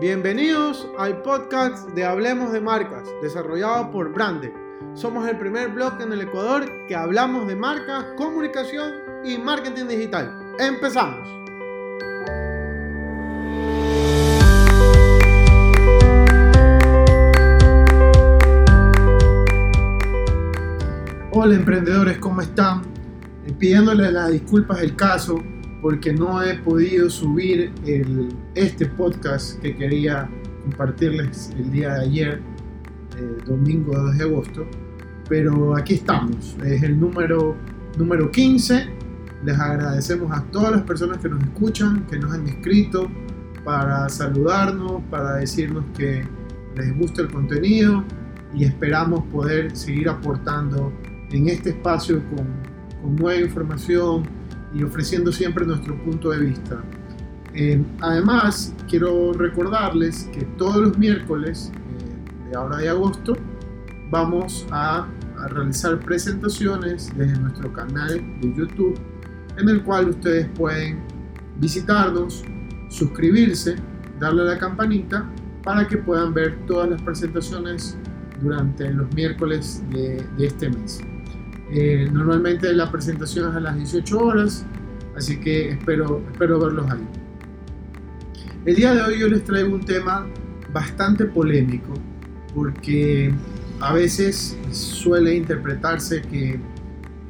Bienvenidos al podcast de Hablemos de Marcas, desarrollado por Brande. Somos el primer blog en el Ecuador que hablamos de marcas, comunicación y marketing digital. Empezamos. Hola emprendedores, ¿cómo están? Eh, pidiéndoles las disculpas del caso porque no he podido subir este podcast que quería compartirles el día de ayer, eh, domingo 2 de agosto. Pero aquí estamos, es el número, número 15. Les agradecemos a todas las personas que nos escuchan, que nos han escrito para saludarnos, para decirnos que les gusta el contenido y esperamos poder seguir aportando en este espacio con, con nueva información y ofreciendo siempre nuestro punto de vista. Eh, además, quiero recordarles que todos los miércoles eh, de ahora de agosto vamos a, realizar presentaciones desde nuestro canal de YouTube en el cual ustedes pueden visitarnos, suscribirse, darle a la campanita para que puedan ver todas las presentaciones durante los miércoles de, de este mes. Eh, normalmente la presentación es a las 18 horas, así que espero, espero verlos ahí. El día de hoy yo les traigo un tema bastante polémico, porque a veces suele interpretarse que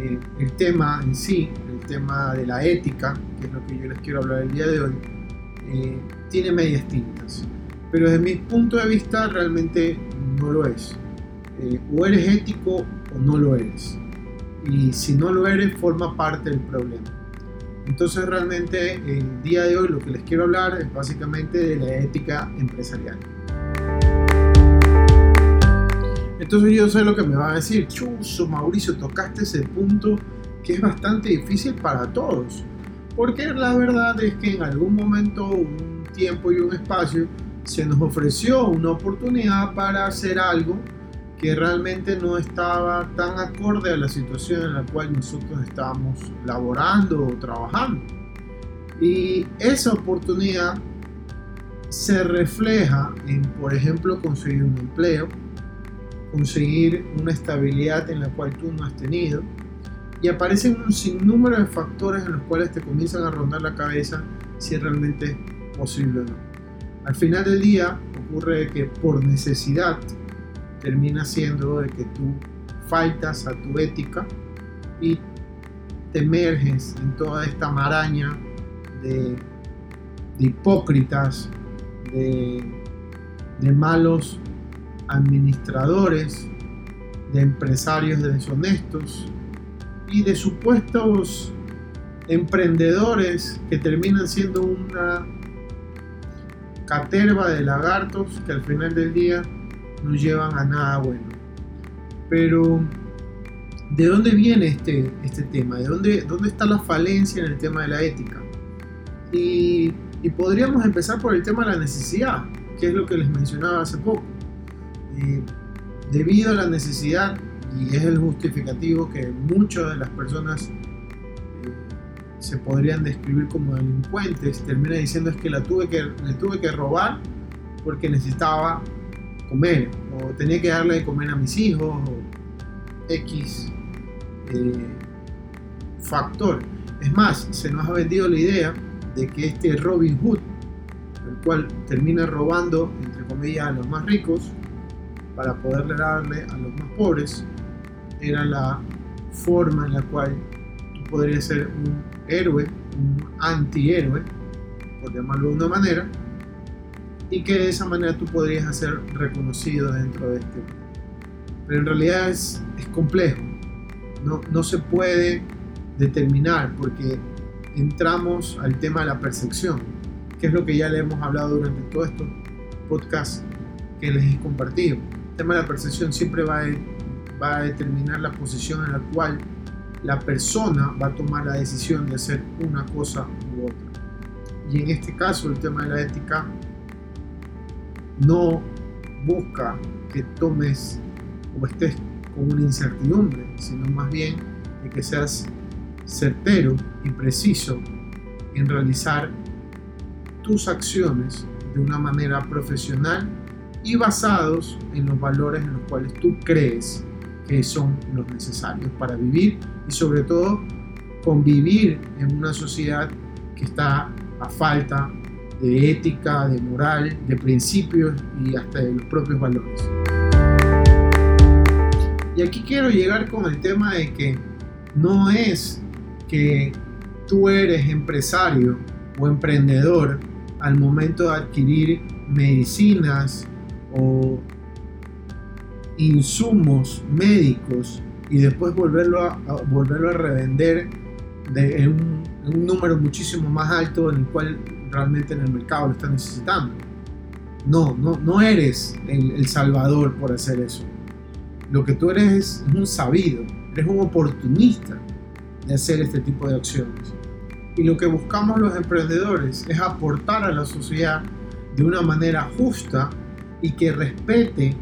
eh, el tema en sí, el tema de la ética, que es lo que yo les quiero hablar el día de hoy, eh, tiene medias tintas. Pero desde mi punto de vista realmente no lo es. o eres ético o no lo eres y si no lo eres forma parte del problema. Entonces realmente el día de hoy lo que les quiero hablar es básicamente de la ética empresarial. Entonces yo sé lo que me va a decir, chuso Mauricio, tocaste ese punto que es bastante difícil para todos. Porque la verdad es que en algún momento, un tiempo y un espacio, se nos ofreció una oportunidad para hacer algo que realmente no estaba tan acorde a la situación en la cual nosotros estábamos laborando o trabajando. Y esa oportunidad se refleja en, por ejemplo, conseguir un empleo, conseguir una estabilidad en la cual tú no has tenido, y aparecen un sinnúmero de factores en los cuales te comienzan a rondar la cabeza si es realmente posible o no. Al final del día ocurre que por necesidad termina siendo de que tú faltas a tu ética y te emerges en toda esta maraña de, hipócritas, de, de malos administradores, de empresarios deshonestos y de supuestos emprendedores que terminan siendo una caterva de lagartos que al final del día no llevan a nada bueno. Pero, ¿de dónde viene este, este tema? ¿De dónde, dónde está la falencia en el tema de la ética? Y, podríamos empezar por el tema de la necesidad, que es lo que les mencionaba hace poco. Eh, debido a la necesidad, y es el justificativo que muchas de las personas eh, se podrían describir como delincuentes, termina diciendo es que la tuve que, le tuve que robar porque necesitaba comer, o tenía que darle de comer a mis hijos, o X eh, factor. Es más, se nos ha vendido la idea de que este Robin Hood, el cual termina robando, entre comillas, a los más ricos para poderle darle a los más pobres, era la forma en la cual tú podrías ser un héroe, un antihéroe, por llamarlo de una manera, y que de esa manera tú podrías ser reconocido dentro de este. Pero en realidad es, es complejo, no, no se puede determinar porque entramos al tema de la percepción, que es lo que ya le hemos hablado durante todo estos podcasts que les he compartido. El tema de la percepción siempre va a, va a determinar la posición en la cual la persona va a tomar la decisión de hacer una cosa u otra. Y en este caso el tema de la ética no busca que tomes o estés con una incertidumbre, sino más bien que seas certero y preciso en realizar tus acciones de una manera profesional y basados en los valores en los cuales tú crees que son los necesarios para vivir y sobre todo convivir en una sociedad que está a falta de ética, de moral, de principios y hasta de los propios valores. Y aquí quiero llegar con el tema de que no es que tú eres empresario o emprendedor al momento de adquirir medicinas o insumos médicos y después volverlo a, volverlo a revender de, un, número muchísimo más alto en el cual realmente en el mercado lo está necesitando. No, no, no eres el, el salvador por hacer eso. Lo que tú eres es un sabido, eres un oportunista de hacer este tipo de acciones. Y lo que buscamos los emprendedores es aportar a la sociedad de una manera justa y que respete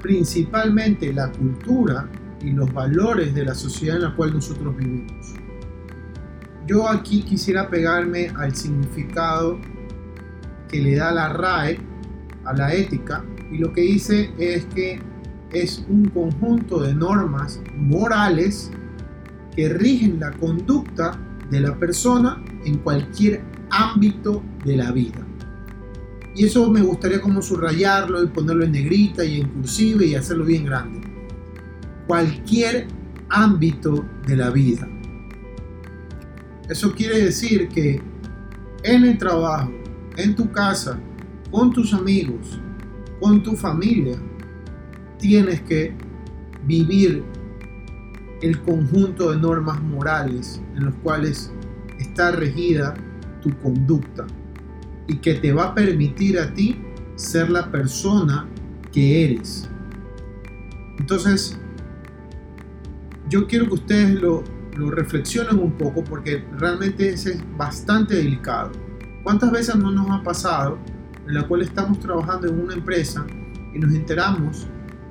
principalmente la cultura y los valores de la sociedad en la cual nosotros vivimos. Yo aquí quisiera pegarme al significado que le da la RAE a la ética y lo que dice es que es un conjunto de normas morales que rigen la conducta de la persona en cualquier ámbito de la vida. Y eso me gustaría como subrayarlo y ponerlo en negrita y en cursiva y hacerlo bien grande. Cualquier ámbito de la vida. Eso quiere decir que en el trabajo, en tu casa, con tus amigos, con tu familia, tienes que vivir el conjunto de normas morales en los cuales está regida tu conducta y que te va a permitir a ti ser la persona que eres. Entonces, yo quiero que ustedes lo, lo reflexionen un poco porque realmente ese es bastante delicado. ¿Cuántas veces no nos ha pasado en la cual estamos trabajando en una empresa y nos enteramos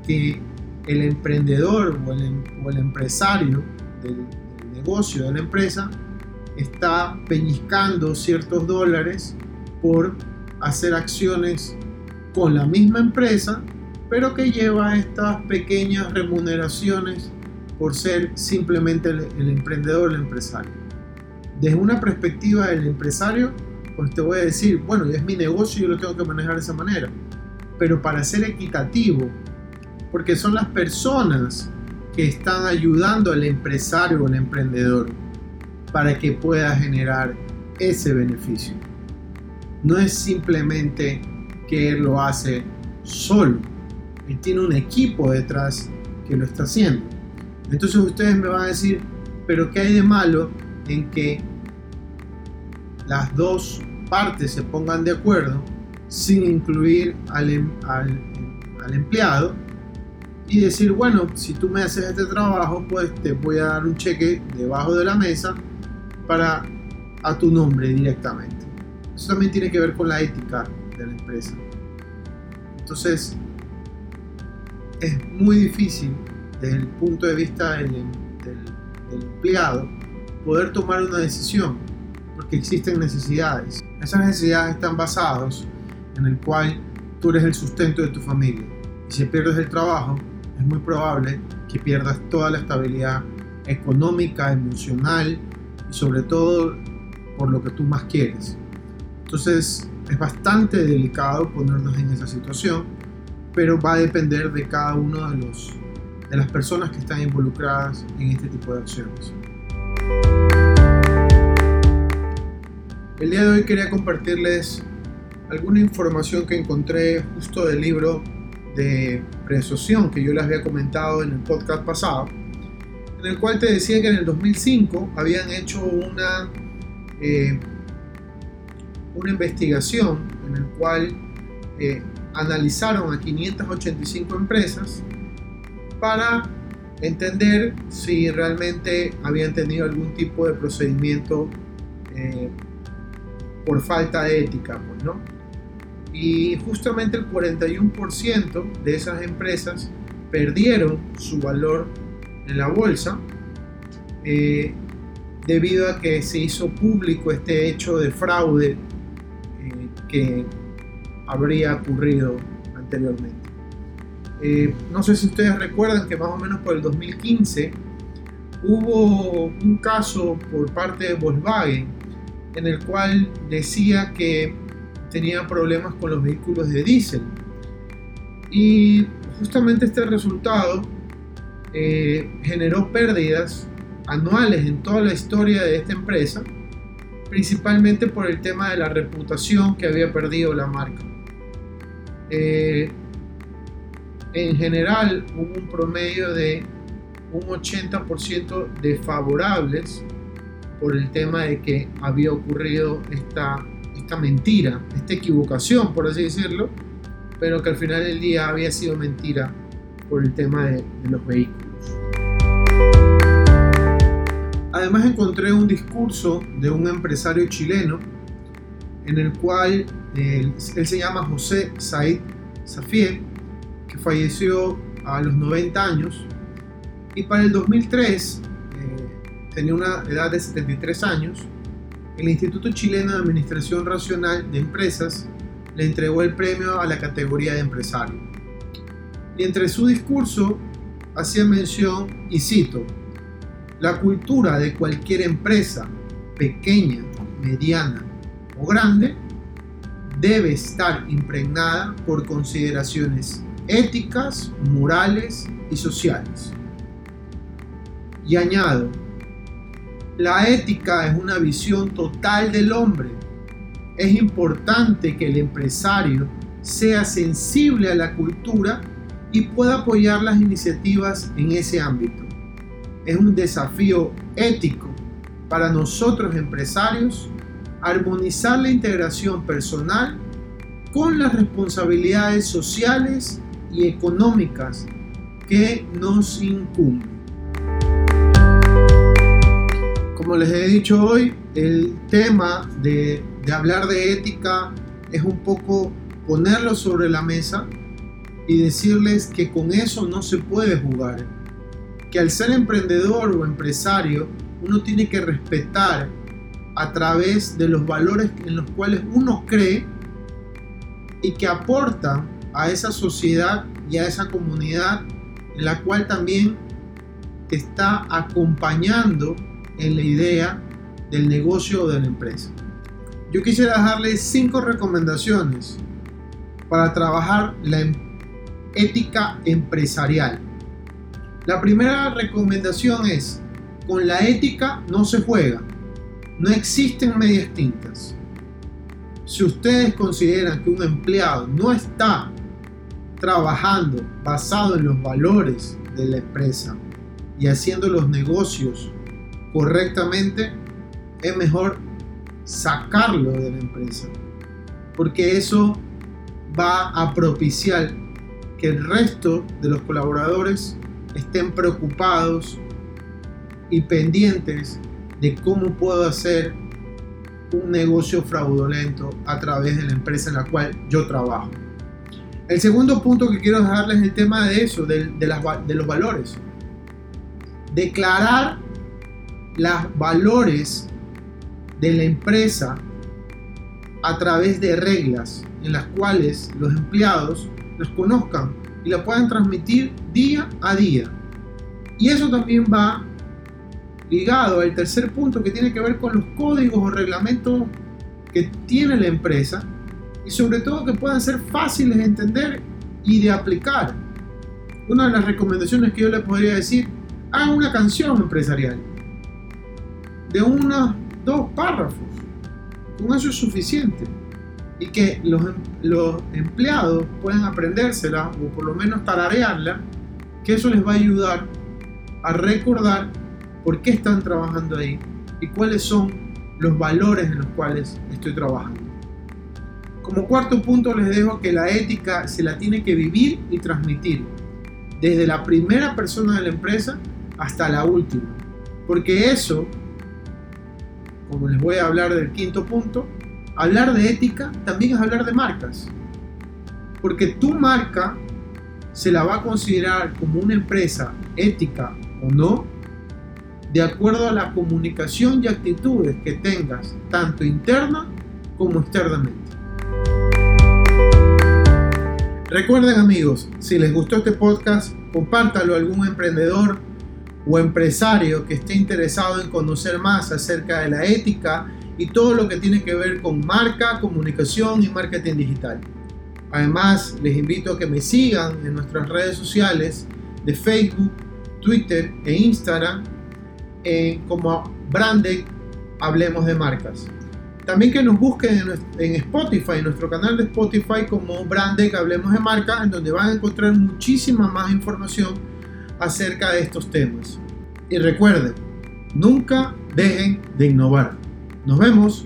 que el emprendedor o el, em, empresario del, negocio de la empresa está peñiscando ciertos dólares por hacer acciones con la misma empresa, pero que lleva estas pequeñas remuneraciones por ser simplemente el, el emprendedor, el empresario. Desde una perspectiva del empresario, pues te voy a decir, bueno, es mi negocio y yo lo tengo que manejar de esa manera. Pero para ser equitativo porque son las personas que están ayudando al empresario o al emprendedor para que pueda generar ese beneficio. No es simplemente que él lo hace solo, él tiene un equipo detrás que lo está haciendo. Entonces ustedes me van a decir, pero ¿qué hay de malo en que las dos partes se pongan de acuerdo sin incluir al, em, al empleado y decir, bueno, si tú me haces este trabajo, pues te voy a dar un cheque debajo de la mesa para a tu nombre directamente. Eso también tiene que ver con la ética de la empresa. Entonces, es muy difícil desde el punto de vista del, del empleado poder tomar una decisión porque existen necesidades. Esas necesidades están basadas en el cual tú eres el sustento de tu familia. Y si pierdes el trabajo, es muy probable que pierdas toda la estabilidad económica, emocional y sobre todo por lo que tú más quieres. Entonces es bastante delicado ponernos en esa situación, pero va a depender de cada uno de, los, de las personas que están involucradas en este tipo de acciones. El día de hoy quería compartirles alguna información que encontré justo del libro de preasociación que yo les había comentado en el podcast pasado, en el cual te decía que en el 2005 habían hecho una, eh, una investigación en el cual eh, analizaron a 585 empresas para entender si realmente habían tenido algún tipo de procedimiento eh, por falta de ética, pues, ¿no? y justamente el 41% de esas empresas perdieron su valor en la bolsa eh, debido a que se hizo público este hecho de fraude eh, que habría ocurrido anteriormente. Eh, no sé si ustedes recuerdan que más o menos por el 2015 hubo un caso por parte de Volkswagen en el cual decía que tenía problemas con los vehículos de diésel. Y justamente este resultado eh, generó pérdidas anuales en toda la historia de esta empresa, principalmente por el tema de la reputación que había perdido la marca. Eh, en general hubo un promedio de un 80% de favorables por el tema de que había ocurrido esta, esta mentira, esta equivocación, por así decirlo, pero que al final del día había sido mentira por el tema de, los vehículos. Además encontré un discurso de un empresario chileno en el cual él, él se llama José Said Safier, que falleció a los 90 años y para el 2003 eh, tenía una edad de 73 años. El Instituto Chileno de Administración Racional de Empresas le entregó el premio a la categoría de empresario. Y entre su discurso hacía mención, y cito, la cultura de cualquier empresa, pequeña, mediana o grande, debe estar impregnada por consideraciones éticas, morales y sociales. Y añado, la ética es una visión total del hombre. Es importante que el empresario sea sensible a la cultura y pueda apoyar las iniciativas en ese ámbito. Es un desafío ético para nosotros empresarios armonizar la integración personal con las responsabilidades sociales y económicas que nos incumben. Como les he dicho hoy, el tema de, hablar de ética es un poco ponerlo sobre la mesa y decirles que con eso no se puede jugar. Que al ser emprendedor o empresario, uno tiene que respetar a través de los valores en los cuales uno cree y que aporta a esa sociedad y a esa comunidad en la cual también está acompañando en la idea del negocio o de la empresa. Yo quisiera dejarles cinco recomendaciones para trabajar la em-, ética empresarial. La primera recomendación es, con la ética no se juega, no existen medias tintas. Si ustedes consideran que un empleado no está trabajando basado en los valores de la empresa y haciendo los negocios correctamente, es mejor sacarlo de la empresa. Porque eso va a propiciar que el resto de los colaboradores estén preocupados y pendientes de cómo puedo hacer un negocio fraudulento a través de la empresa en la cual yo trabajo. El segundo punto que quiero dejarles es el tema de eso, de, de los valores. Declarar los valores de la empresa a través de reglas en las cuales los empleados los conozcan y la puedan transmitir día a día. Y eso también va ligado al tercer punto que tiene que ver con los códigos o reglamentos que tiene la empresa y sobre todo que puedan ser fáciles de entender y de aplicar. Una de las recomendaciones que yo le podría decir, hagan una canción empresarial de unos dos párrafos. Con eso es suficiente. Y que los, em, los empleados puedan aprendérsela o por lo menos tararearla, que eso les va a ayudar a recordar por qué están trabajando ahí y cuáles son los valores en los cuales estoy trabajando. Como cuarto punto les dejo que la ética se la tiene que vivir y transmitir, desde la primera persona de la empresa hasta la última, porque eso como les voy a hablar del quinto punto, hablar de ética también es hablar de marcas. Porque tu marca se la va a considerar como una empresa ética o no, de acuerdo a la comunicación y actitudes que tengas, tanto interna como externamente. Recuerden amigos, si les gustó este podcast, compártalo a algún emprendedor o empresario que esté interesado en conocer más acerca de la ética y todo lo que tiene que ver con marca, comunicación y marketing digital. Además, les invito a que me sigan en nuestras redes sociales de Facebook, Twitter e Instagram como Branded Hablemos de Marcas. También que nos busquen en, Spotify, en nuestro canal de Spotify como Branded Hablemos de Marcas, en donde van a encontrar muchísima más información acerca de estos temas. Y recuerden, nunca dejen de innovar. Nos vemos.